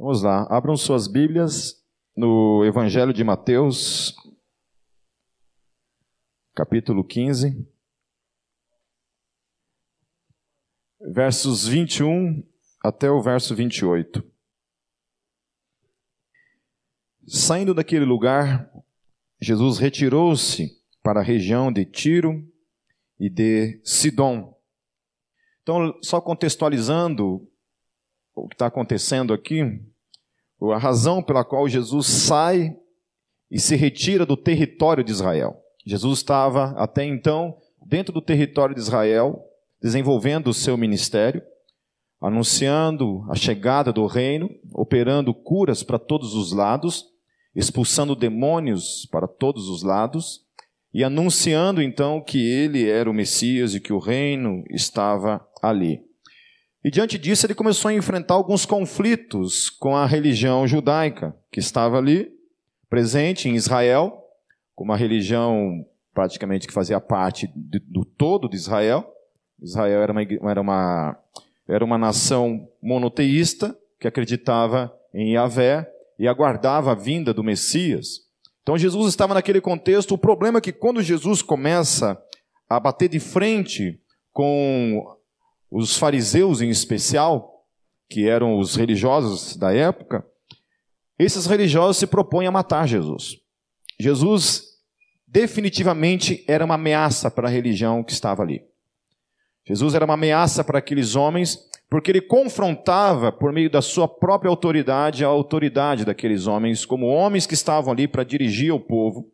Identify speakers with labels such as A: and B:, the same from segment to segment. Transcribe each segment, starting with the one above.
A: Vamos lá, abram suas Bíblias no Evangelho de Mateus, capítulo 15, versos 21 até o verso 28. Saindo daquele lugar, Jesus retirou-se para a região de Tiro e de Sidom. Então, só contextualizando o que está acontecendo aqui, a razão pela qual Jesus sai e se retira do território de Israel. Jesus estava até então dentro do território de Israel, desenvolvendo o seu ministério, anunciando a chegada do reino, operando curas para todos os lados, expulsando demônios para todos os lados e anunciando então que ele era o Messias e que o reino estava ali. E diante disso, ele começou a enfrentar alguns conflitos com a religião judaica, que estava ali, presente em Israel, como uma religião praticamente que fazia parte do todo de Israel. Israel era uma, era uma, era uma nação monoteísta que acreditava em Yahvé e aguardava a vinda do Messias. Então Jesus estava naquele contexto. O problema é que quando Jesus começa a bater de frente com os fariseus em especial, que eram os religiosos da época, esses religiosos se propõem a matar Jesus. Jesus definitivamente era uma ameaça para a religião que estava ali. Jesus era uma ameaça para aqueles homens, porque ele confrontava, por meio da sua própria autoridade, a autoridade daqueles homens, como homens que estavam ali para dirigir o povo.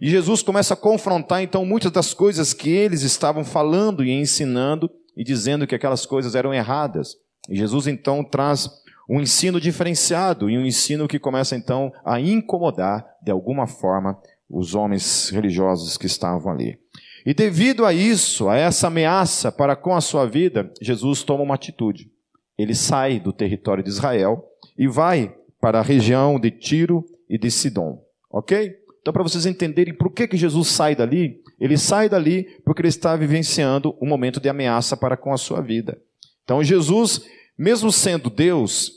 A: E Jesus começa a confrontar, então, muitas das coisas que eles estavam falando e ensinando, e dizendo que aquelas coisas eram erradas. E Jesus então traz um ensino diferenciado e um ensino que começa então a incomodar de alguma forma os homens religiosos que estavam ali. E devido a isso, a essa ameaça para com a sua vida, Jesus toma uma atitude. Ele sai do território de Israel e vai para a região de Tiro e de Sidom. Ok? Então, para vocês entenderem por que, que Jesus sai dali, ele sai dali porque ele está vivenciando um momento de ameaça para com a sua vida. Então, Jesus, mesmo sendo Deus,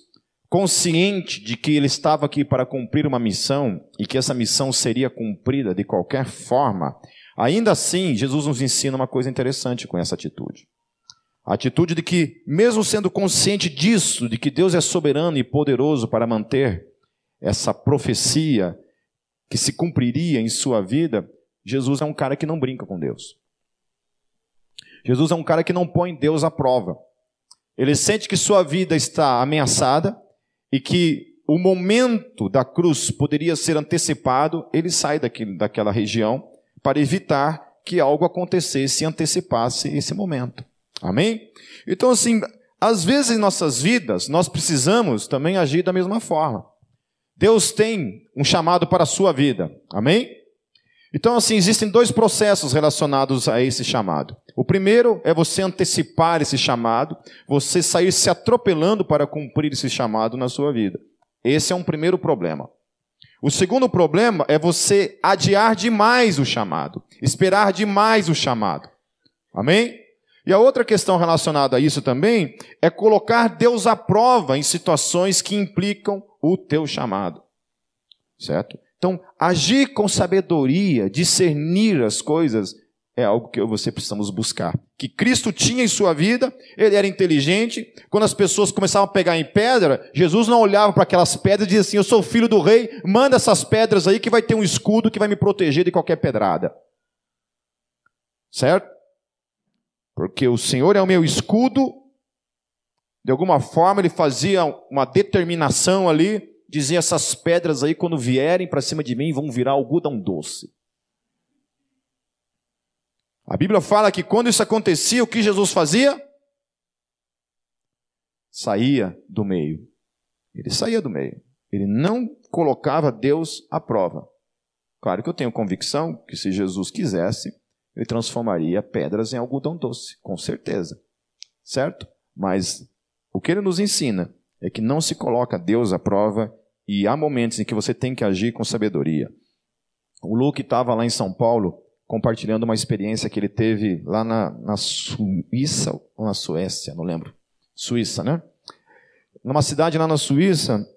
A: consciente de que ele estava aqui para cumprir uma missão e que essa missão seria cumprida de qualquer forma, ainda assim, Jesus nos ensina uma coisa interessante com essa atitude. A atitude de que, mesmo sendo consciente disso, de que Deus é soberano e poderoso para manter essa profecia que se cumpriria em sua vida, Jesus é um cara que não brinca com Deus. Jesus é um cara que não põe Deus à prova. Ele sente que sua vida está ameaçada e que o momento da cruz poderia ser antecipado, ele sai daquela região para evitar que algo acontecesse e antecipasse esse momento. Amém? Então, assim, às vezes em nossas vidas, nós precisamos também agir da mesma forma. Deus tem um chamado para a sua vida. Amém? Então, assim, existem dois processos relacionados a esse chamado. O primeiro é você antecipar esse chamado, você sair se atropelando para cumprir esse chamado na sua vida. Esse é um primeiro problema. O segundo problema é você adiar demais o chamado, esperar demais o chamado. Amém? E a outra questão relacionada a isso também é colocar Deus à prova em situações que implicam o teu chamado. Certo? Então, agir com sabedoria, discernir as coisas, é algo que eu e você precisamos buscar. Que Cristo tinha em sua vida, ele era inteligente. Quando as pessoas começavam a pegar em pedra, Jesus não olhava para aquelas pedras e dizia assim: Eu sou filho do rei, manda essas pedras aí que vai ter um escudo que vai me proteger de qualquer pedrada. Certo? Porque o Senhor é o meu escudo. De alguma forma ele fazia uma determinação ali dizia: essas pedras aí, quando vierem para cima de mim, vão virar algodão doce. A Bíblia fala que quando isso acontecia, o que Jesus fazia? Saía do meio. Ele saía do meio. Ele não colocava Deus à prova. Claro que eu tenho convicção que se Jesus quisesse, ele transformaria pedras em algodão doce, com certeza. Certo? Mas o que ele nos ensina é que não se coloca Deus à prova e há momentos em que você tem que agir com sabedoria. O Luke estava lá em São Paulo compartilhando uma experiência que ele teve lá na, na Suíça ou na Suécia, não lembro. Suíça, né? Numa cidade lá na Suíça,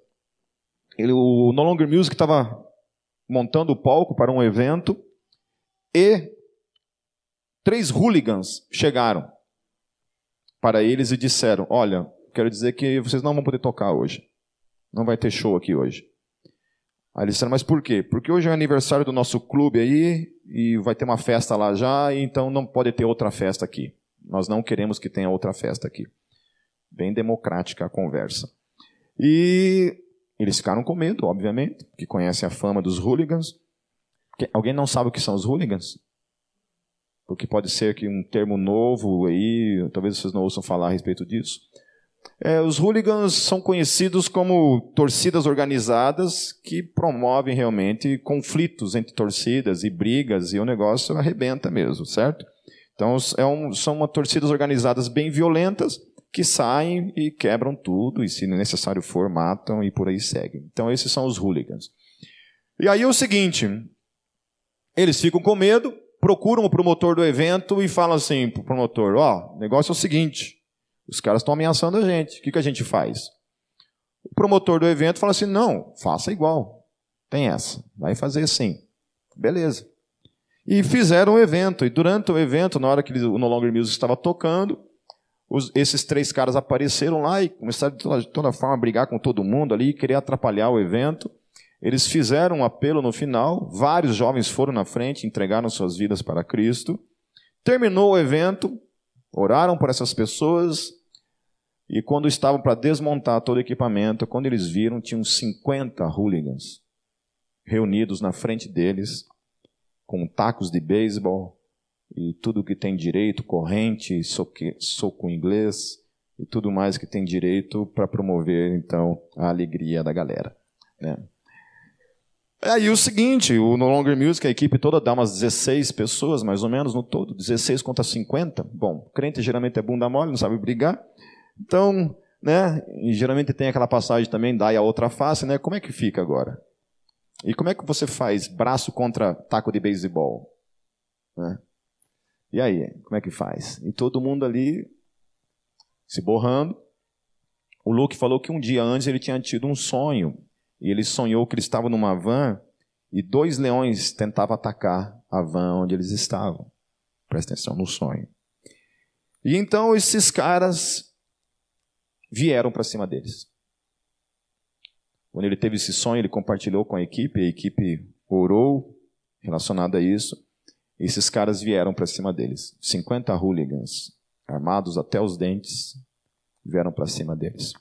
A: ele, o No Longer Music estava montando o palco para um evento e três hooligans chegaram para eles e disseram: Olha, quero dizer que vocês não vão poder tocar hoje. Não vai ter show aqui hoje. Aí eles disseram, mas por quê? Porque hoje é o aniversário do nosso clube aí e vai ter uma festa lá já, então não pode ter outra festa aqui. Nós não queremos que tenha outra festa aqui. Bem democrática a conversa. E eles ficaram com medo, obviamente, que conhecem a fama dos hooligans. Alguém não sabe o que são os hooligans? Porque pode ser que um termo novo aí, talvez vocês não ouçam falar a respeito disso. É, os hooligans são conhecidos como torcidas organizadas que promovem realmente conflitos entre torcidas e brigas, e o negócio arrebenta mesmo, certo? Então, é um, são uma, torcidas organizadas bem violentas que saem e quebram tudo, e se necessário for, matam e por aí seguem. Então, esses são os hooligans. E aí é o seguinte: eles ficam com medo, procuram o promotor do evento e falam assim para o promotor: Ó, oh, negócio é o seguinte os caras estão ameaçando a gente. O que, que a gente faz? O promotor do evento fala assim: não, faça igual. Tem essa. Vai fazer assim. Beleza. E fizeram o evento. E durante o evento, na hora que o No Longer Music estava tocando, os, esses três caras apareceram lá e começaram de toda, de toda forma a brigar com todo mundo ali, querer atrapalhar o evento. Eles fizeram um apelo no final, vários jovens foram na frente, entregaram suas vidas para Cristo. Terminou o evento, oraram por essas pessoas, e quando estavam para desmontar todo o equipamento, quando eles viram, tinham 50 hooligans reunidos na frente deles, com tacos de beisebol e tudo que tem direito, corrente, soco inglês e tudo mais que tem direito para promover então a alegria da galera. Né? Aí o seguinte, o No Longer Music, a equipe toda dá umas 16 pessoas, mais ou menos, no todo, 16 contra 50. Bom, crente geralmente é bunda mole, não sabe brigar. Então, né, geralmente tem aquela passagem também, dá a outra face, né? Como é que fica agora? E como é que você faz braço contra taco de beisebol? Né? E aí, como é que faz? E todo mundo ali se borrando. O Luke falou que um dia antes ele tinha tido um sonho. E ele sonhou que ele estava numa van e dois leões tentavam atacar a van onde eles estavam. Presta atenção no sonho. E então esses caras vieram para cima deles. Quando ele teve esse sonho, ele compartilhou com a equipe, a equipe orou relacionado a isso. Esses caras vieram para cima deles. 50 hooligans, armados até os dentes, vieram para cima deles.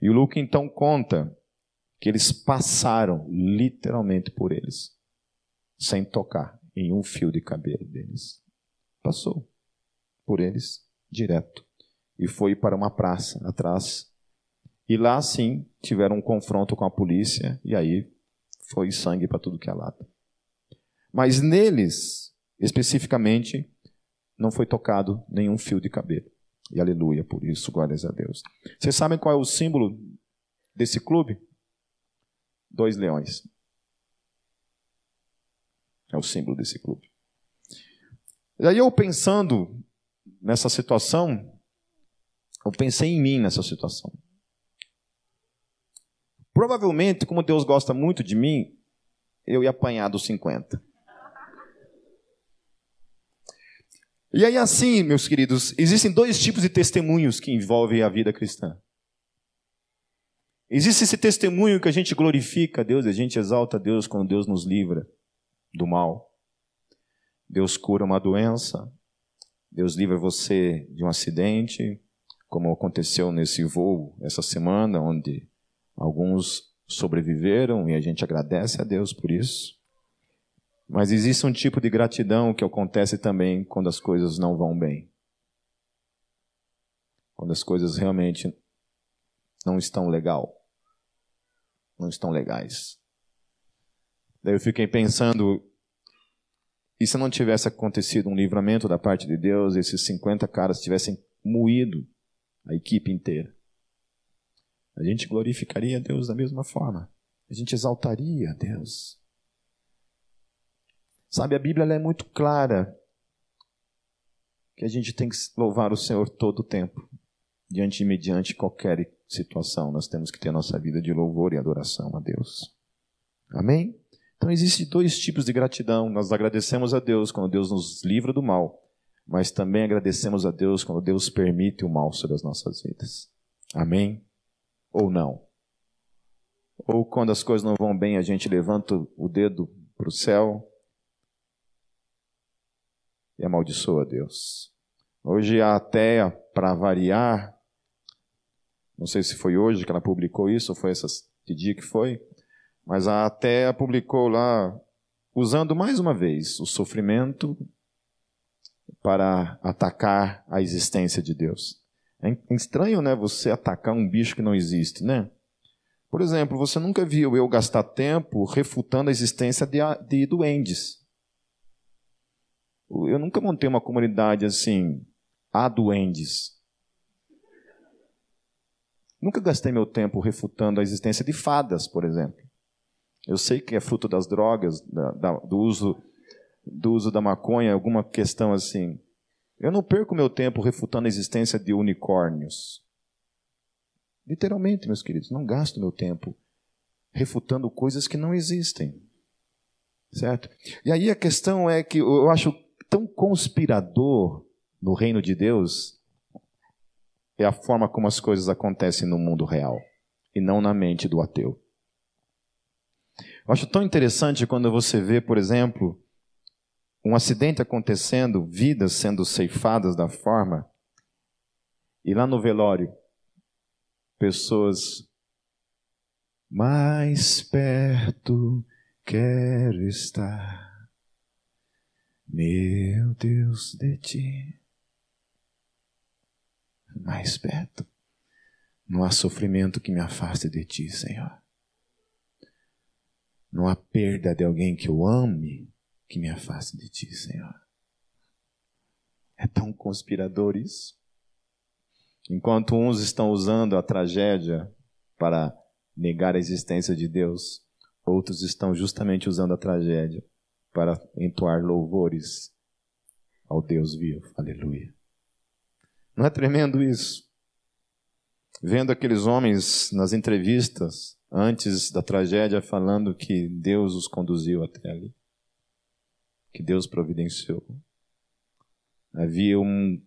A: E o Luke então conta que eles passaram literalmente por eles, sem tocar em um fio de cabelo deles. Passou por eles direto e foi para uma praça atrás. E lá sim tiveram um confronto com a polícia e aí foi sangue para tudo que é lado. Mas neles, especificamente, não foi tocado nenhum fio de cabelo. E aleluia por isso, glórias a Deus. Vocês sabem qual é o símbolo desse clube? Dois leões. É o símbolo desse clube. E aí eu pensando nessa situação, eu pensei em mim nessa situação. Provavelmente, como Deus gosta muito de mim, eu ia apanhar dos 50. E aí, assim, meus queridos, existem dois tipos de testemunhos que envolvem a vida cristã. Existe esse testemunho que a gente glorifica a Deus, a gente exalta a Deus quando Deus nos livra do mal. Deus cura uma doença, Deus livra você de um acidente, como aconteceu nesse voo essa semana, onde alguns sobreviveram e a gente agradece a Deus por isso. Mas existe um tipo de gratidão que acontece também quando as coisas não vão bem. Quando as coisas realmente não estão legal. Não estão legais. Daí eu fiquei pensando, e se não tivesse acontecido um livramento da parte de Deus, esses 50 caras tivessem moído a equipe inteira. A gente glorificaria Deus da mesma forma. A gente exaltaria Deus. Sabe, a Bíblia é muito clara que a gente tem que louvar o Senhor todo o tempo, diante e mediante qualquer situação, nós temos que ter nossa vida de louvor e adoração a Deus. Amém? Então existem dois tipos de gratidão. Nós agradecemos a Deus quando Deus nos livra do mal, mas também agradecemos a Deus quando Deus permite o mal sobre as nossas vidas. Amém? Ou não? Ou quando as coisas não vão bem, a gente levanta o dedo para o céu e amaldiçoa Deus. Hoje a Ateia, para variar, não sei se foi hoje que ela publicou isso, ou foi essa, que dia que foi, mas a Ateia publicou lá, usando mais uma vez o sofrimento para atacar a existência de Deus. É estranho, né, você atacar um bicho que não existe, né? Por exemplo, você nunca viu eu gastar tempo refutando a existência de, de duendes. Eu nunca montei uma comunidade assim, a duendes. Nunca gastei meu tempo refutando a existência de fadas, por exemplo. Eu sei que é fruto das drogas, da, da, do, uso, do uso da maconha, alguma questão assim. Eu não perco meu tempo refutando a existência de unicórnios. Literalmente, meus queridos, não gasto meu tempo refutando coisas que não existem. Certo? E aí a questão é que eu acho tão conspirador no reino de Deus é a forma como as coisas acontecem no mundo real e não na mente do ateu. Eu acho tão interessante quando você vê, por exemplo, um acidente acontecendo, vidas sendo ceifadas da forma, e lá no velório, pessoas mais perto quero estar, meu Deus, de ti. Mais perto. Não há sofrimento que me afaste de ti, Senhor. Não há perda de alguém que eu ame que me afaste de ti, Senhor. É tão conspirador isso. Enquanto uns estão usando a tragédia para negar a existência de Deus, outros estão justamente usando a tragédia para entoar louvores ao Deus vivo. Aleluia. Não é tremendo isso? Vendo aqueles homens nas entrevistas antes da tragédia falando que Deus os conduziu até ali que Deus providenciou. Havia um,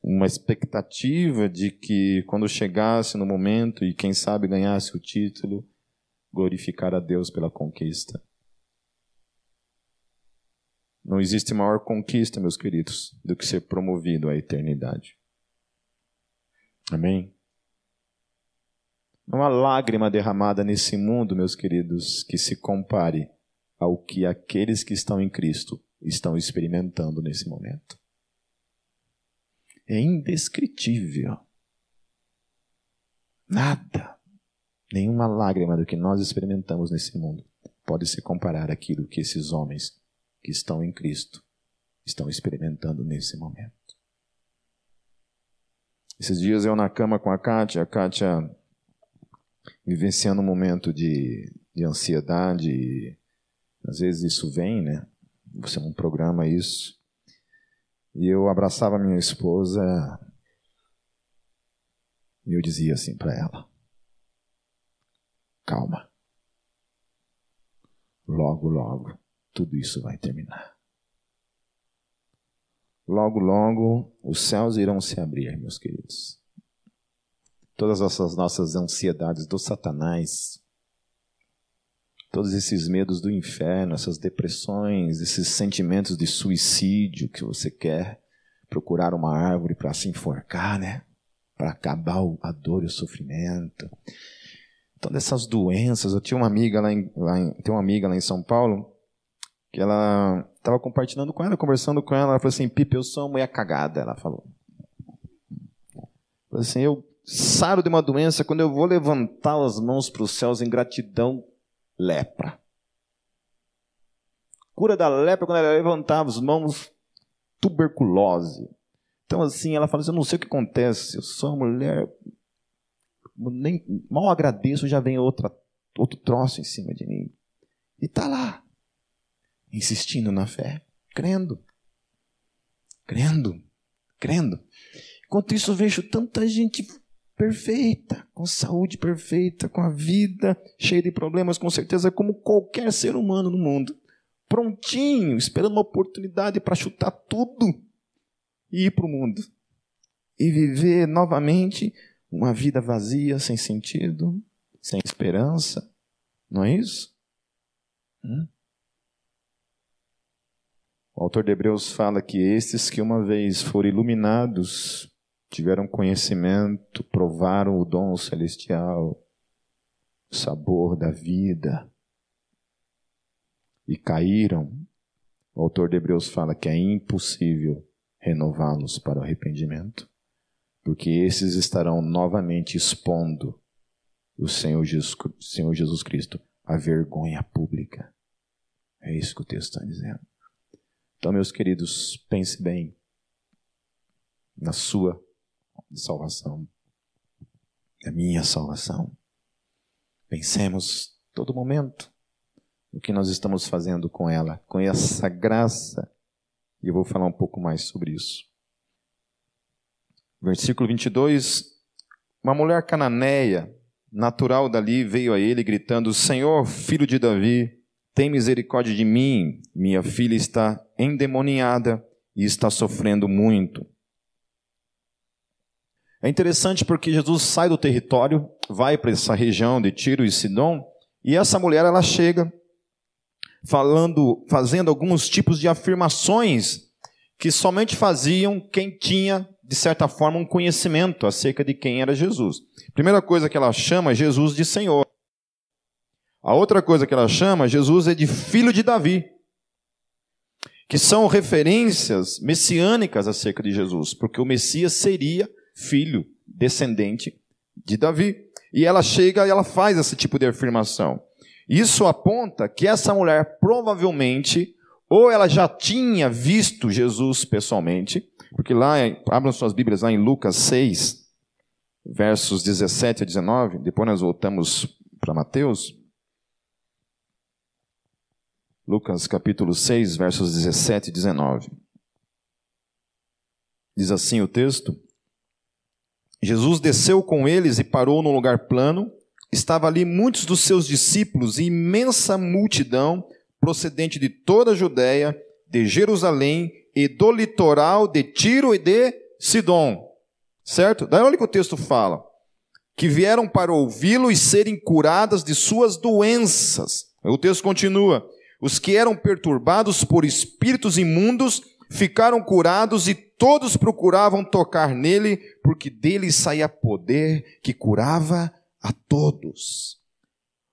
A: uma expectativa de que quando chegasse no momento e quem sabe ganhasse o título, glorificar a Deus pela conquista. Não existe maior conquista, meus queridos, do que ser promovido à eternidade. Amém? Não há lágrima derramada nesse mundo, meus queridos, que se compare ao que aqueles que estão em Cristo estão experimentando nesse momento. É indescritível. Nada, nenhuma lágrima do que nós experimentamos nesse mundo pode se comparar àquilo que esses homens que estão em Cristo estão experimentando nesse momento. Esses dias eu na cama com a Kátia, a Kátia vivenciando um momento de, de ansiedade, às vezes isso vem, né? Você não programa isso. E eu abraçava minha esposa e eu dizia assim para ela: Calma. Logo, logo, tudo isso vai terminar. Logo, logo, os céus irão se abrir, meus queridos. Todas essas nossas ansiedades do Satanás todos esses medos do inferno, essas depressões, esses sentimentos de suicídio que você quer procurar uma árvore para se enforcar, né? Para acabar a dor e o sofrimento. Então, dessas doenças, eu tinha uma amiga lá em, lá em, uma amiga lá em São Paulo que ela estava compartilhando com ela, conversando com ela, ela falou assim, Pipe, eu sou uma mulher cagada, ela falou. Falou assim, eu saro de uma doença quando eu vou levantar as mãos para os céus em gratidão lepra. Cura da lepra quando ela levantava as mãos, tuberculose. Então, assim, ela fala assim: Eu não sei o que acontece, eu sou uma mulher, nem mal agradeço, já vem outra, outro troço em cima de mim. E está lá, insistindo na fé, crendo, crendo, crendo. Enquanto isso, vejo tanta gente perfeita, com saúde perfeita, com a vida cheia de problemas, com certeza, como qualquer ser humano no mundo. Prontinho, esperando uma oportunidade para chutar tudo e ir para o mundo. E viver novamente uma vida vazia, sem sentido, sem esperança. Não é isso? Hum? O autor de Hebreus fala que estes que uma vez foram iluminados, tiveram conhecimento, provaram o dom celestial, o sabor da vida, e caíram, o autor de Hebreus fala que é impossível renová-los para o arrependimento, porque esses estarão novamente expondo o Senhor Jesus, Senhor Jesus Cristo à vergonha pública. É isso que o texto está dizendo. Então, meus queridos, pense bem na sua salvação, na minha salvação. Pensemos todo momento no que nós estamos fazendo com ela, com essa graça. E eu vou falar um pouco mais sobre isso. Versículo 22. Uma mulher cananeia, natural dali, veio a ele gritando: Senhor, filho de Davi, tem misericórdia de mim, minha filha está endemoniada e está sofrendo muito. É interessante porque Jesus sai do território, vai para essa região de Tiro e Sidom, e essa mulher ela chega falando, fazendo alguns tipos de afirmações que somente faziam quem tinha de certa forma um conhecimento acerca de quem era Jesus. Primeira coisa que ela chama Jesus de Senhor. A outra coisa que ela chama, Jesus é de filho de Davi, que são referências messiânicas acerca de Jesus, porque o Messias seria filho, descendente de Davi. E ela chega e ela faz esse tipo de afirmação. Isso aponta que essa mulher provavelmente, ou ela já tinha visto Jesus pessoalmente, porque lá, abram suas Bíblias lá em Lucas 6, versos 17 a 19, depois nós voltamos para Mateus. Lucas capítulo 6, versos 17 e 19. Diz assim o texto: Jesus desceu com eles e parou num lugar plano. Estava ali muitos dos seus discípulos e imensa multidão procedente de toda a Judéia, de Jerusalém e do litoral de Tiro e de Sidom. Certo? Daí olha que o texto fala. Que vieram para ouvi-lo e serem curadas de suas doenças. O texto continua. Os que eram perturbados por espíritos imundos ficaram curados e todos procuravam tocar nele, porque dele saía poder que curava a todos.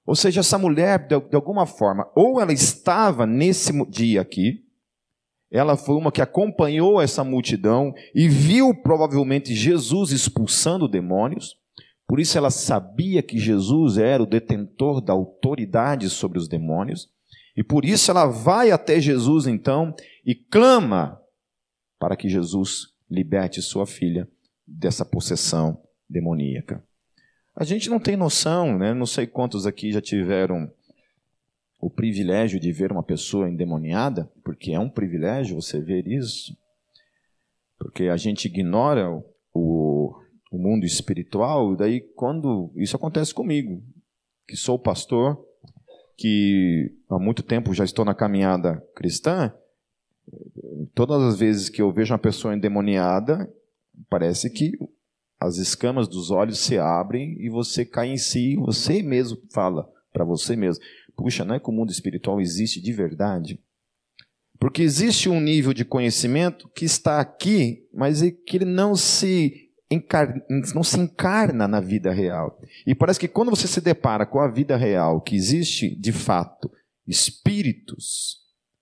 A: Ou seja, essa mulher, de alguma forma, ou ela estava nesse dia aqui, ela foi uma que acompanhou essa multidão e viu provavelmente Jesus expulsando demônios, por isso ela sabia que Jesus era o detentor da autoridade sobre os demônios. E por isso ela vai até Jesus então e clama para que Jesus liberte sua filha dessa possessão demoníaca. A gente não tem noção, né? não sei quantos aqui já tiveram o privilégio de ver uma pessoa endemoniada, porque é um privilégio você ver isso, porque a gente ignora o, o mundo espiritual, e daí quando isso acontece comigo, que sou pastor, que há muito tempo já estou na caminhada cristã, todas as vezes que eu vejo uma pessoa endemoniada, parece que as escamas dos olhos se abrem e você cai em si, você mesmo fala para você mesmo: puxa, não é que o mundo espiritual existe de verdade? Porque existe um nível de conhecimento que está aqui, mas é que ele não se encarna, não se encarna na vida real. E parece que quando você se depara com a vida real, que existe de fato espíritos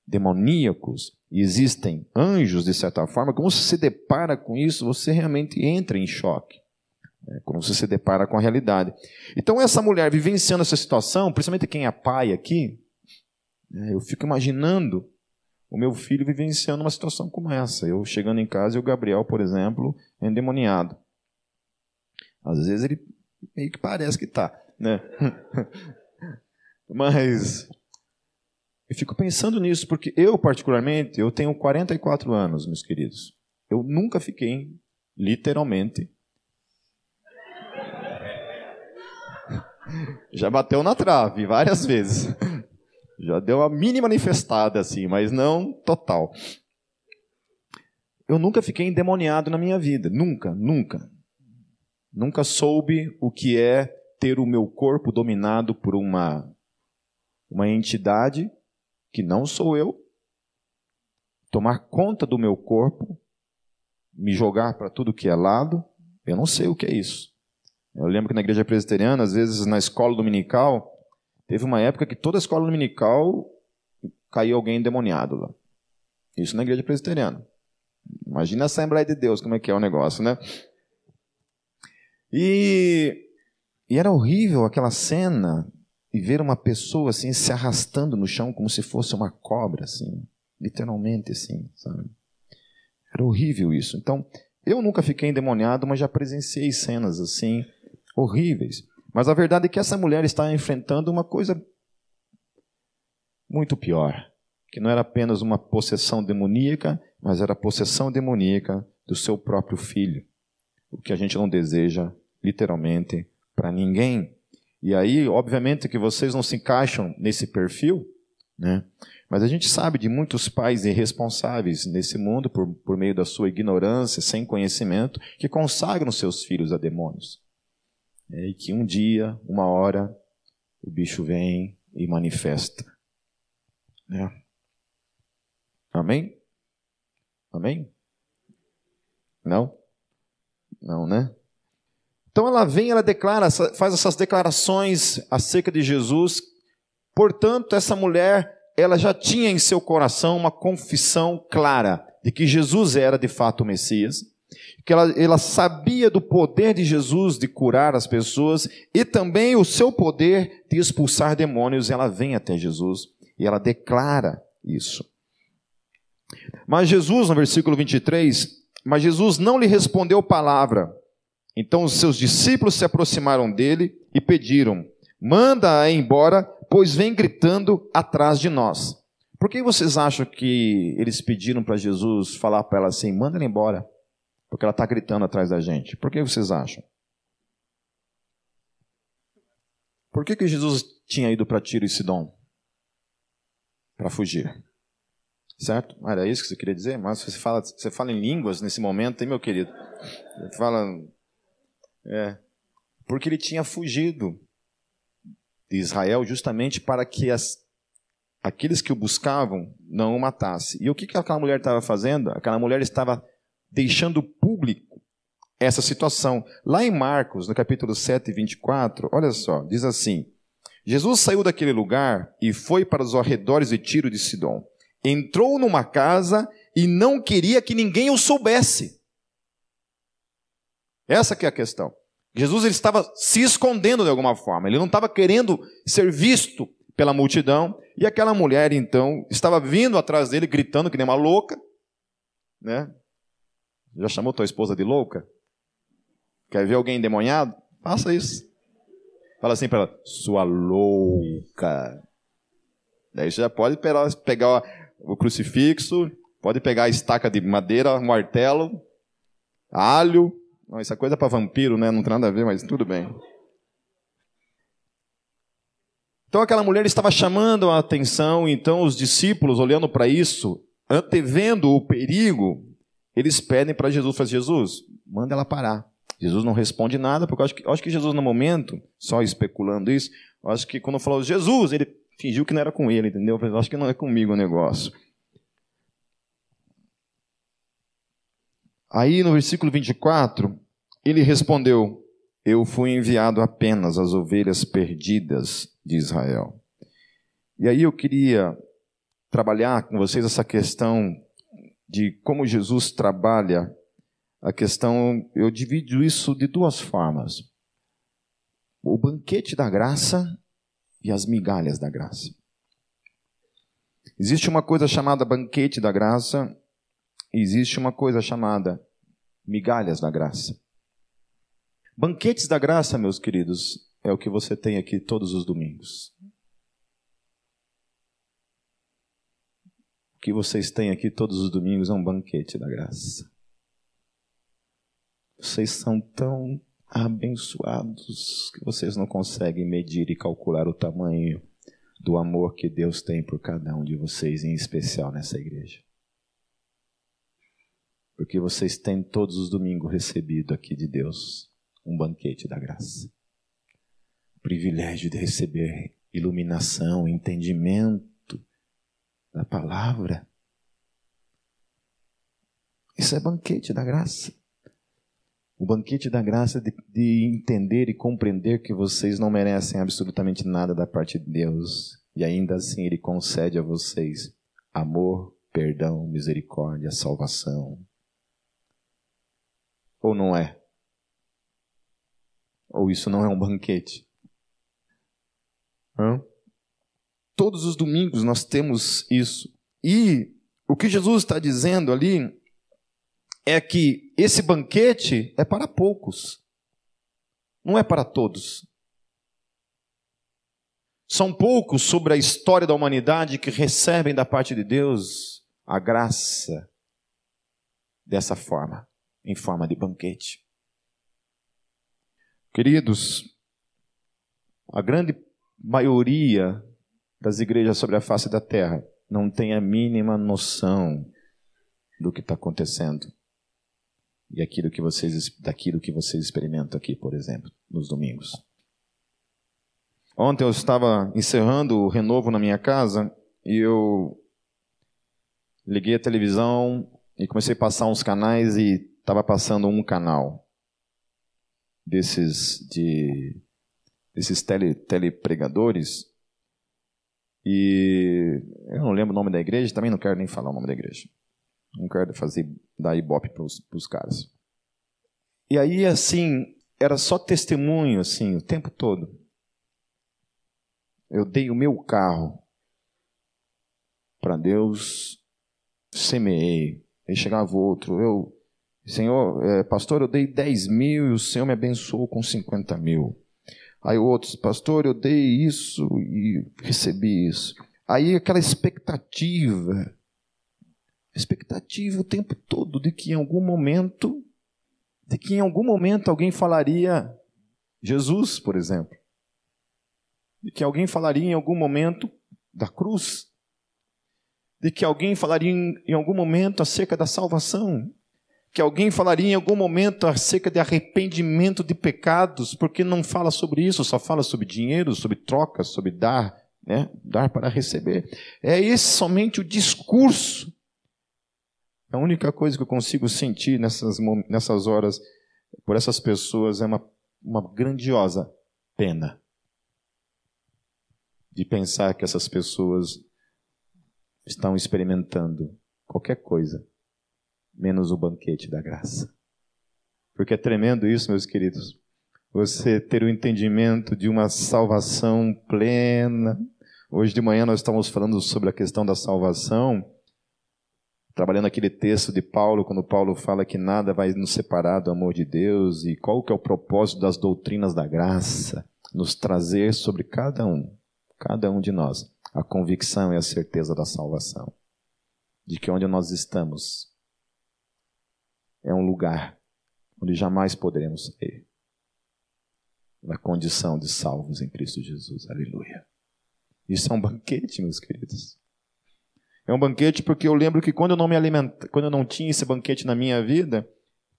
A: demoníacos existem anjos de certa forma, quando você se depara com isso, você realmente entra em choque. Né? Quando você se depara com a realidade. Então, essa mulher vivenciando essa situação, principalmente quem é pai aqui, né, eu fico imaginando o meu filho vivenciando uma situação como essa. Eu chegando em casa e o Gabriel, por exemplo, endemoniado. Às vezes ele meio que parece que está, né? Mas eu fico pensando nisso porque eu particularmente, eu tenho 44 anos, meus queridos. Eu nunca fiquei literalmente Já bateu na trave várias vezes. Já deu a mini manifestada assim, mas não total. Eu nunca fiquei endemoniado na minha vida, nunca, nunca. Nunca soube o que é ter o meu corpo dominado por uma uma entidade que não sou eu, tomar conta do meu corpo, me jogar para tudo que é lado, eu não sei o que é isso. Eu lembro que na igreja presbiteriana, às vezes na escola dominical, teve uma época que toda a escola dominical caiu alguém endemoniado lá. Isso na igreja presbiteriana. Imagina a Assembleia de Deus, como é que é o negócio, né? E, e era horrível aquela cena e ver uma pessoa assim se arrastando no chão como se fosse uma cobra, assim, literalmente assim, sabe? Era horrível isso. Então, eu nunca fiquei endemoniado, mas já presenciei cenas assim horríveis. Mas a verdade é que essa mulher está enfrentando uma coisa muito pior, que não era apenas uma possessão demoníaca, mas era a possessão demoníaca do seu próprio filho. O que a gente não deseja, literalmente, para ninguém. E aí, obviamente, que vocês não se encaixam nesse perfil, né? Mas a gente sabe de muitos pais irresponsáveis nesse mundo, por, por meio da sua ignorância, sem conhecimento, que consagram seus filhos a demônios. É, e que um dia, uma hora, o bicho vem e manifesta. Né? Amém? Amém? Não? Não, né? Então ela vem, ela declara, faz essas declarações acerca de Jesus. Portanto, essa mulher, ela já tinha em seu coração uma confissão clara de que Jesus era de fato o Messias, que ela, ela sabia do poder de Jesus de curar as pessoas e também o seu poder de expulsar demônios. Ela vem até Jesus e ela declara isso. Mas Jesus, no versículo 23, mas Jesus não lhe respondeu palavra. Então os seus discípulos se aproximaram dele e pediram: Manda-a embora, pois vem gritando atrás de nós. Por que vocês acham que eles pediram para Jesus falar para ela assim: Manda ela embora? Porque ela está gritando atrás da gente. Por que vocês acham? Por que, que Jesus tinha ido para Tiro e Sidom? Para fugir. Certo? Era isso que você queria dizer? Mas você fala, você fala em línguas nesse momento, hein, meu querido? Você fala é, porque ele tinha fugido de Israel justamente para que as, aqueles que o buscavam não o matassem. E o que, que aquela mulher estava fazendo? Aquela mulher estava deixando público essa situação. Lá em Marcos, no capítulo 7, 24, olha só, diz assim: Jesus saiu daquele lugar e foi para os arredores de Tiro de Sidom. Entrou numa casa e não queria que ninguém o soubesse. Essa que é a questão. Jesus ele estava se escondendo de alguma forma, ele não estava querendo ser visto pela multidão, e aquela mulher então estava vindo atrás dele gritando que nem uma louca, né? Já chamou tua esposa de louca? Quer ver alguém endemoniado? Faça isso. Fala assim para ela, sua louca. Daí você já pode pegar o crucifixo, pode pegar a estaca de madeira, martelo, alho, não, isso é coisa para vampiro, né? Não tem nada a ver, mas tudo bem. Então aquela mulher estava chamando a atenção, então os discípulos, olhando para isso, antevendo o perigo, eles pedem para Jesus, faz Jesus, manda ela parar. Jesus não responde nada, porque eu acho que, eu acho que Jesus, no momento, só especulando isso, eu acho que quando falou Jesus, ele fingiu que não era com ele, entendeu? Eu acho que não é comigo o negócio. Aí no versículo 24, ele respondeu: Eu fui enviado apenas às ovelhas perdidas de Israel. E aí eu queria trabalhar com vocês essa questão de como Jesus trabalha a questão, eu divido isso de duas formas: o banquete da graça e as migalhas da graça. Existe uma coisa chamada banquete da graça existe uma coisa chamada migalhas da graça. Banquetes da graça, meus queridos, é o que você tem aqui todos os domingos. O que vocês têm aqui todos os domingos é um banquete da graça. Vocês são tão abençoados que vocês não conseguem medir e calcular o tamanho do amor que Deus tem por cada um de vocês, em especial nessa igreja. Porque vocês têm todos os domingos recebido aqui de Deus um banquete da graça. O privilégio de receber iluminação, entendimento da palavra. Isso é banquete da graça. O banquete da graça de, de, entender e compreender que vocês não merecem absolutamente nada da parte de Deus. E ainda assim Ele concede a vocês amor, perdão, misericórdia, salvação. Ou não é? Ou isso não é um banquete? Hã? Todos os domingos nós temos isso. E o que Jesus está dizendo ali é que esse banquete é para poucos, não é para todos. São poucos sobre a história da humanidade que recebem da parte de Deus a graça dessa forma, em forma de banquete. Queridos, a grande maioria das igrejas sobre a face da terra não tem a mínima noção do que está acontecendo e aquilo que vocês, daquilo que vocês experimentam aqui, por exemplo, nos domingos. Ontem eu estava encerrando o renovo na minha casa e eu liguei a televisão e comecei a passar uns canais e estava passando um canal desses de desses tele, telepregadores e eu não lembro o nome da igreja, também não quero nem falar o nome da igreja. Não quero fazer dar ibope para os caras. E aí, assim, era só testemunho, assim, o tempo todo. Eu dei o meu carro para Deus, semeei. Aí chegava outro, eu, Senhor, é, pastor, eu dei 10 mil e o Senhor me abençoou com 50 mil. Aí outros, pastor, eu dei isso e recebi isso. Aí aquela expectativa expectativa o tempo todo de que em algum momento, de que em algum momento alguém falaria Jesus, por exemplo. De que alguém falaria em algum momento da cruz. De que alguém falaria em, em algum momento acerca da salvação. Que alguém falaria em algum momento acerca de arrependimento de pecados, porque não fala sobre isso, só fala sobre dinheiro, sobre trocas, sobre dar, né? dar para receber. É esse somente o discurso a única coisa que eu consigo sentir nessas, nessas horas por essas pessoas é uma, uma grandiosa pena de pensar que essas pessoas estão experimentando qualquer coisa menos o banquete da graça. Porque é tremendo isso, meus queridos. Você ter o entendimento de uma salvação plena. Hoje de manhã nós estamos falando sobre a questão da salvação trabalhando aquele texto de Paulo, quando Paulo fala que nada vai nos separar do amor de Deus e qual que é o propósito das doutrinas da graça, nos trazer sobre cada um, cada um de nós, a convicção e a certeza da salvação, de que onde nós estamos é um lugar onde jamais poderemos sair, na condição de salvos em Cristo Jesus. Aleluia. Isso é um banquete, meus queridos. É um banquete porque eu lembro que quando eu não me alimenta, quando eu não tinha esse banquete na minha vida,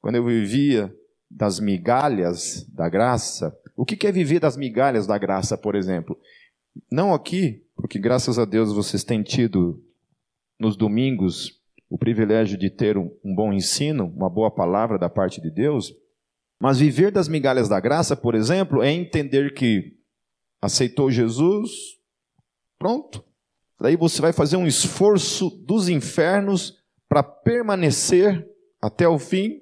A: quando eu vivia das migalhas da graça, o que é viver das migalhas da graça, por exemplo? Não aqui, porque graças a Deus vocês têm tido nos domingos o privilégio de ter um, um bom ensino, uma boa palavra da parte de Deus, mas viver das migalhas da graça, por exemplo, é entender que aceitou Jesus, pronto, Daí você vai fazer um esforço dos infernos para permanecer até o fim,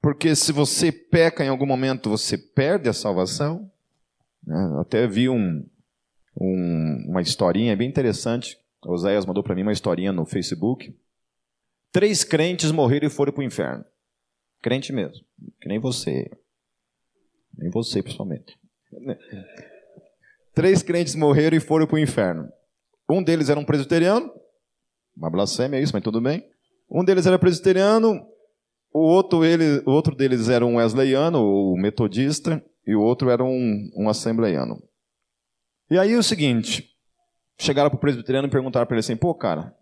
A: porque se você peca em algum momento, você perde a salvação. Né? Até vi um, um, uma historinha bem interessante. Oséias mandou para mim uma historinha no Facebook. Três crentes morreram e foram para o inferno. Crente mesmo, que nem você. Nem você, principalmente. Três crentes morreram e foram para o inferno. Um deles era um presbiteriano, uma blasfêmia isso, mas tudo bem. Um deles era presbiteriano, o outro, ele, o outro deles era um wesleyano, ou metodista, e o outro era um, um assembleiano. E aí o seguinte, chegaram para o presbiteriano e perguntaram para ele assim, pô, cara,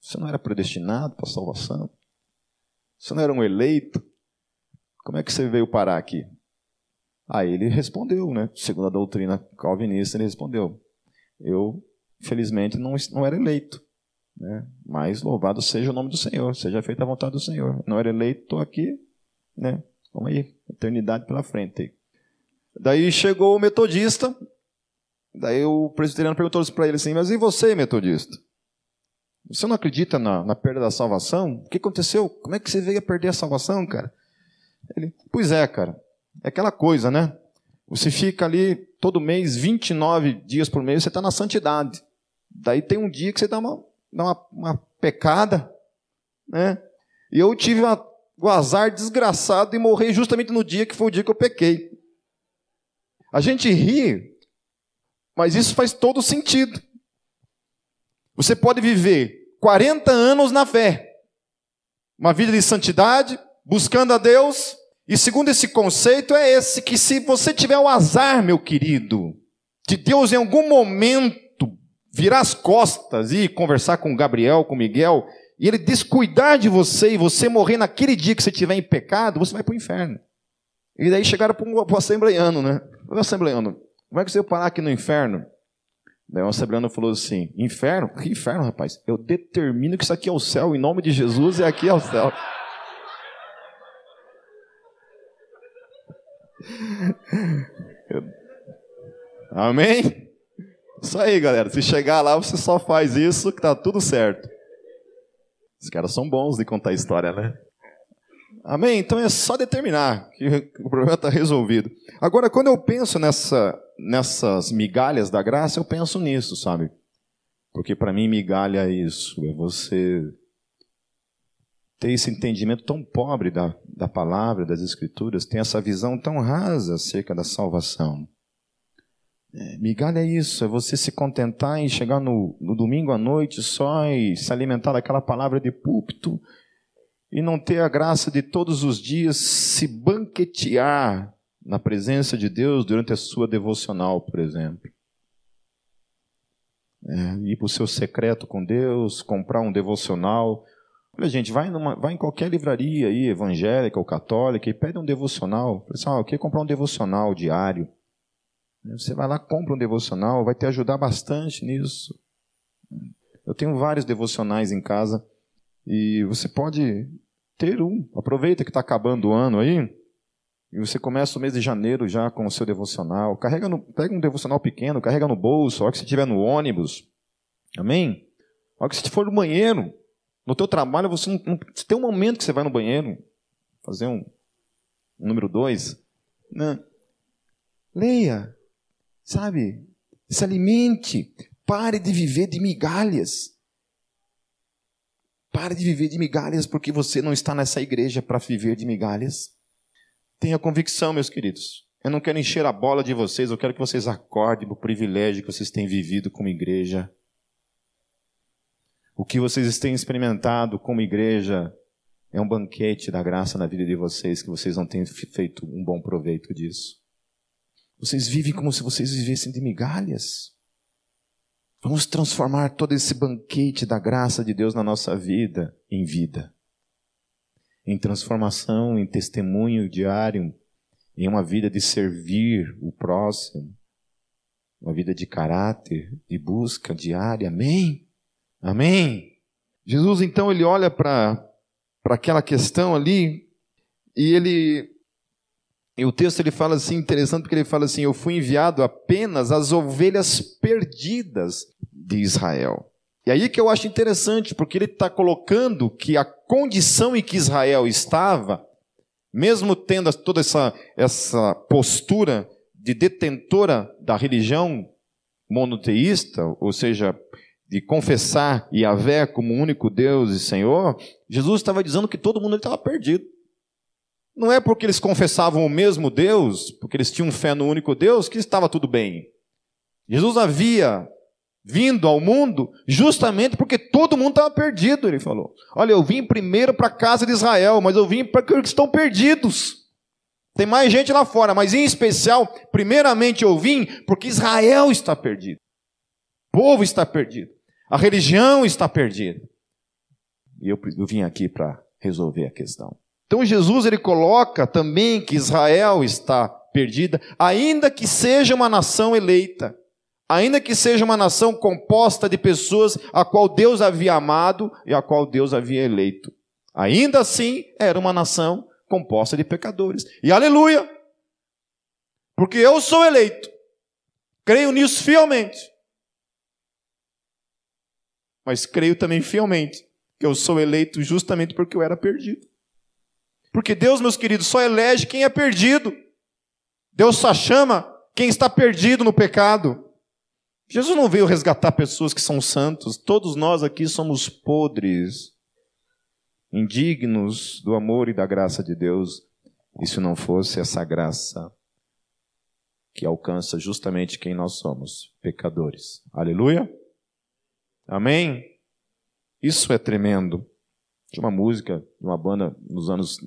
A: você não era predestinado para a salvação? Você não era um eleito? Como é que você veio parar aqui? Aí ele respondeu, né? Segundo a doutrina calvinista, ele respondeu: Eu, felizmente, não, não era eleito. Né? Mas louvado seja o nome do Senhor, seja feita a vontade do Senhor. Não era eleito, estou aqui, né? Vamos aí, eternidade pela frente. Daí chegou o metodista, daí o presbiteriano perguntou para ele assim: Mas e você, metodista? Você não acredita na, na perda da salvação? O que aconteceu? Como é que você veio a perder a salvação, cara? Ele, pois é, cara. É aquela coisa, né? Você fica ali todo mês, 29 dias por mês, você está na santidade. Daí tem um dia que você dá uma, dá uma, uma pecada, né? E eu tive uma, o azar desgraçado de morrer justamente no dia que foi o dia que eu pequei. A gente ri, mas isso faz todo sentido. Você pode viver 40 anos na fé, uma vida de santidade, buscando a Deus, e segundo esse conceito é esse que se você tiver o azar, meu querido, de Deus em algum momento virar as costas e conversar com Gabriel, com Miguel, e ele descuidar de você e você morrer naquele dia que você estiver em pecado, você vai para o inferno. E daí chegaram para o assembleiano, né? O assembleiano, como é que você vai parar aqui no inferno? Daí o assembleiano falou assim: Inferno? Que inferno, rapaz? Eu determino que isso aqui é o céu, em nome de Jesus, e aqui é o céu. Amém? Isso aí, galera. Se chegar lá, você só faz isso que tá tudo certo. Os caras são bons de contar história, né? Amém? Então é só determinar que o problema está resolvido. Agora, quando eu penso nessa, nessas migalhas da graça, eu penso nisso, sabe? Porque para mim, migalha é isso: é você ter esse entendimento tão pobre da, da palavra, das escrituras, tem essa visão tão rasa acerca da salvação. É, migalha é isso, é você se contentar em chegar no, no domingo à noite só e se alimentar daquela palavra de púlpito e não ter a graça de todos os dias se banquetear na presença de Deus durante a sua devocional, por exemplo. É, ir para o seu secreto com Deus, comprar um devocional, Olha, gente, vai, numa, vai em qualquer livraria aí, evangélica ou católica, e pede um devocional. Fala assim, ah, eu quero comprar um devocional diário. Você vai lá, compra um devocional, vai te ajudar bastante nisso. Eu tenho vários devocionais em casa e você pode ter um. Aproveita que está acabando o ano aí e você começa o mês de janeiro já com o seu devocional. Carrega no, pega um devocional pequeno, carrega no bolso, a hora que você estiver no ônibus. Amém? A hora que você for no banheiro, no teu trabalho, você, não, não, tem um momento que você vai no banheiro, fazer um, um número dois, né? leia, sabe? Se alimente, pare de viver de migalhas. Pare de viver de migalhas porque você não está nessa igreja para viver de migalhas. Tenha convicção, meus queridos. Eu não quero encher a bola de vocês, eu quero que vocês acordem para o privilégio que vocês têm vivido como igreja. O que vocês têm experimentado como igreja é um banquete da graça na vida de vocês, que vocês não têm feito um bom proveito disso. Vocês vivem como se vocês vivessem de migalhas. Vamos transformar todo esse banquete da graça de Deus na nossa vida em vida, em transformação, em testemunho diário, em uma vida de servir o próximo, uma vida de caráter, de busca diária. Amém? Amém? Jesus então ele olha para aquela questão ali e ele e o texto ele fala assim interessante porque ele fala assim eu fui enviado apenas às ovelhas perdidas de Israel. E aí que eu acho interessante porque ele está colocando que a condição em que Israel estava, mesmo tendo toda essa essa postura de detentora da religião monoteísta, ou seja, de confessar Yahvé como único Deus e Senhor, Jesus estava dizendo que todo mundo estava perdido. Não é porque eles confessavam o mesmo Deus, porque eles tinham fé no único Deus, que estava tudo bem. Jesus havia vindo ao mundo justamente porque todo mundo estava perdido, ele falou. Olha, eu vim primeiro para a casa de Israel, mas eu vim para aqueles que estão perdidos. Tem mais gente lá fora, mas em especial, primeiramente eu vim porque Israel está perdido. O povo está perdido. A religião está perdida. E eu, eu vim aqui para resolver a questão. Então Jesus ele coloca também que Israel está perdida, ainda que seja uma nação eleita, ainda que seja uma nação composta de pessoas a qual Deus havia amado e a qual Deus havia eleito. Ainda assim, era uma nação composta de pecadores. E aleluia! Porque eu sou eleito. Creio nisso fielmente. Mas creio também fielmente que eu sou eleito justamente porque eu era perdido. Porque Deus, meus queridos, só elege quem é perdido. Deus só chama quem está perdido no pecado. Jesus não veio resgatar pessoas que são santos. Todos nós aqui somos podres indignos do amor e da graça de Deus, e se não fosse essa graça que alcança justamente quem nós somos, pecadores. Aleluia? Amém? Isso é tremendo. Tinha uma música de uma banda nos anos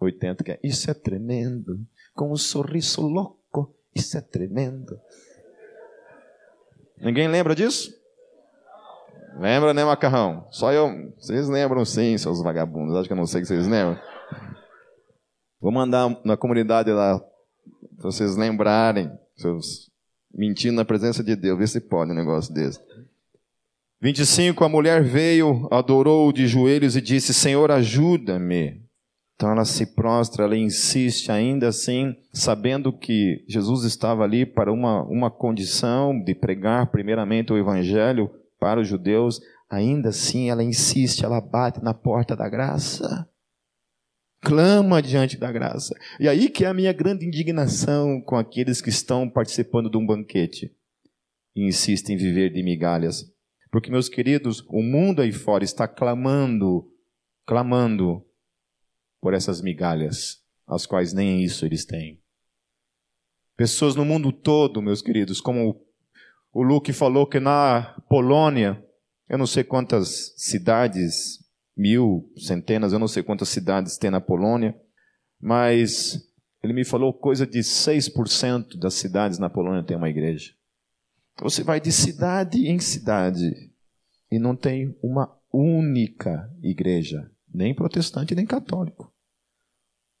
A: 80 que é Isso é tremendo, com um sorriso louco, isso é tremendo. Ninguém lembra disso? Lembra, né, macarrão? Só eu. Vocês lembram sim, seus vagabundos. Acho que eu não sei que vocês lembram. Vou mandar na comunidade lá, pra vocês lembrarem, seus mentindo na presença de Deus. Vê se pode um negócio desse. 25. A mulher veio, adorou de joelhos e disse: Senhor, ajuda-me. Então ela se prostra, ela insiste ainda assim, sabendo que Jesus estava ali para uma, uma condição de pregar primeiramente o Evangelho para os judeus, ainda assim ela insiste, ela bate na porta da graça. Clama diante da graça. E aí que é a minha grande indignação com aqueles que estão participando de um banquete e insistem em viver de migalhas. Porque, meus queridos, o mundo aí fora está clamando, clamando por essas migalhas, as quais nem isso eles têm. Pessoas no mundo todo, meus queridos, como o Luke falou que na Polônia, eu não sei quantas cidades, mil, centenas, eu não sei quantas cidades tem na Polônia, mas ele me falou coisa de 6% das cidades na Polônia tem uma igreja. Você vai de cidade em cidade e não tem uma única igreja, nem protestante nem católico.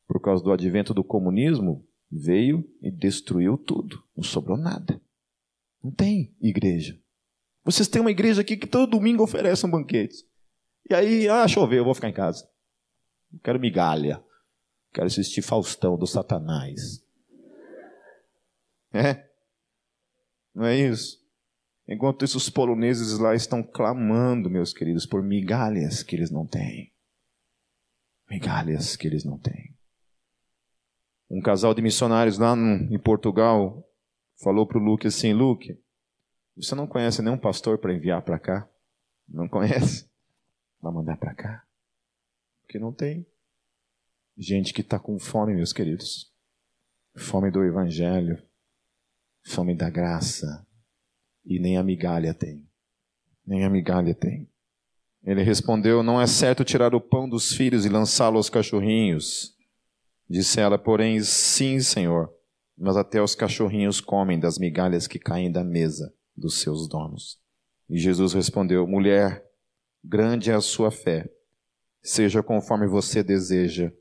A: Por causa do advento do comunismo, veio e destruiu tudo, não sobrou nada. Não tem igreja. Vocês têm uma igreja aqui que todo domingo oferece um banquete. E aí, ah, chover, eu vou ficar em casa. quero migalha. Quero assistir Faustão do Satanás. É? Não é isso? Enquanto isso, os poloneses lá estão clamando, meus queridos, por migalhas que eles não têm. Migalhas que eles não têm. Um casal de missionários lá em Portugal falou para o Luke assim: Luke, você não conhece nenhum pastor para enviar para cá? Não conhece? Vai mandar para cá? Porque não tem. Gente que está com fome, meus queridos. Fome do Evangelho, fome da graça. E nem a migalha tem. Nem a migalha tem. Ele respondeu: Não é certo tirar o pão dos filhos e lançá-lo aos cachorrinhos. Disse ela, porém, sim, Senhor mas até os cachorrinhos comem das migalhas que caem da mesa dos seus donos. E Jesus respondeu: Mulher, grande é a sua fé, seja conforme você deseja.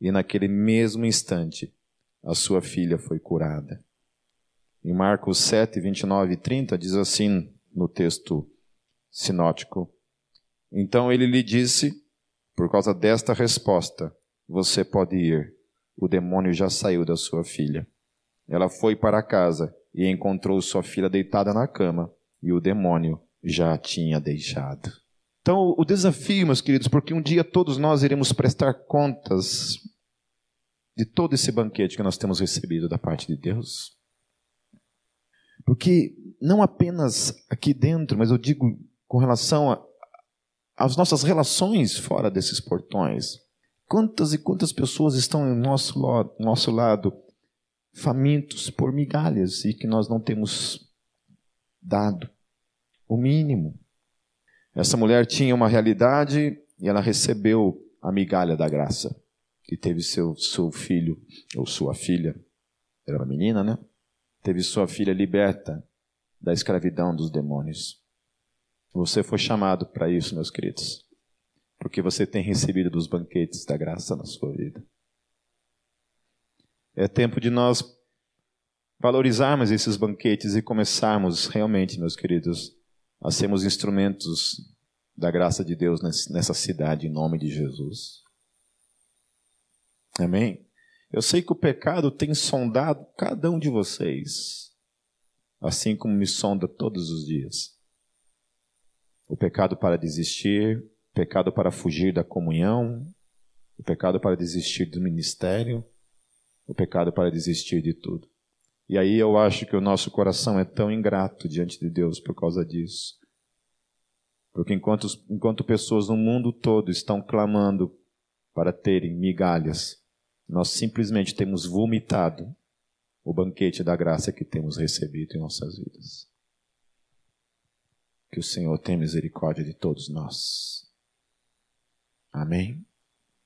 A: E naquele mesmo instante, a sua filha foi curada. Em Marcos 7, 29 e 30, diz assim no texto sinótico: Então ele lhe disse, por causa desta resposta, você pode ir, o demônio já saiu da sua filha. Ela foi para casa e encontrou sua filha deitada na cama e o demônio já a tinha deixado. Então, o desafio, meus queridos, porque um dia todos nós iremos prestar contas de todo esse banquete que nós temos recebido da parte de Deus. Porque não apenas aqui dentro, mas eu digo com relação às nossas relações fora desses portões. Quantas e quantas pessoas estão em nosso, nosso lado famintos por migalhas e que nós não temos dado. o mínimo. Essa mulher tinha uma realidade e ela recebeu a migalha da graça. E teve seu, seu filho, ou sua filha, era uma menina, né? Teve sua filha liberta da escravidão dos demônios. Você foi chamado para isso, meus queridos, porque você tem recebido dos banquetes da graça na sua vida. É tempo de nós valorizarmos esses banquetes e começarmos realmente, meus queridos, a sermos instrumentos da graça de Deus nessa cidade, em nome de Jesus. Amém? Eu sei que o pecado tem sondado cada um de vocês, assim como me sonda todos os dias. O pecado para desistir, o pecado para fugir da comunhão, o pecado para desistir do ministério, o pecado para desistir de tudo. E aí eu acho que o nosso coração é tão ingrato diante de Deus por causa disso. Porque enquanto, enquanto pessoas no mundo todo estão clamando para terem migalhas, nós simplesmente temos vomitado o banquete da graça que temos recebido em nossas vidas. Que o Senhor tenha misericórdia de todos nós. Amém.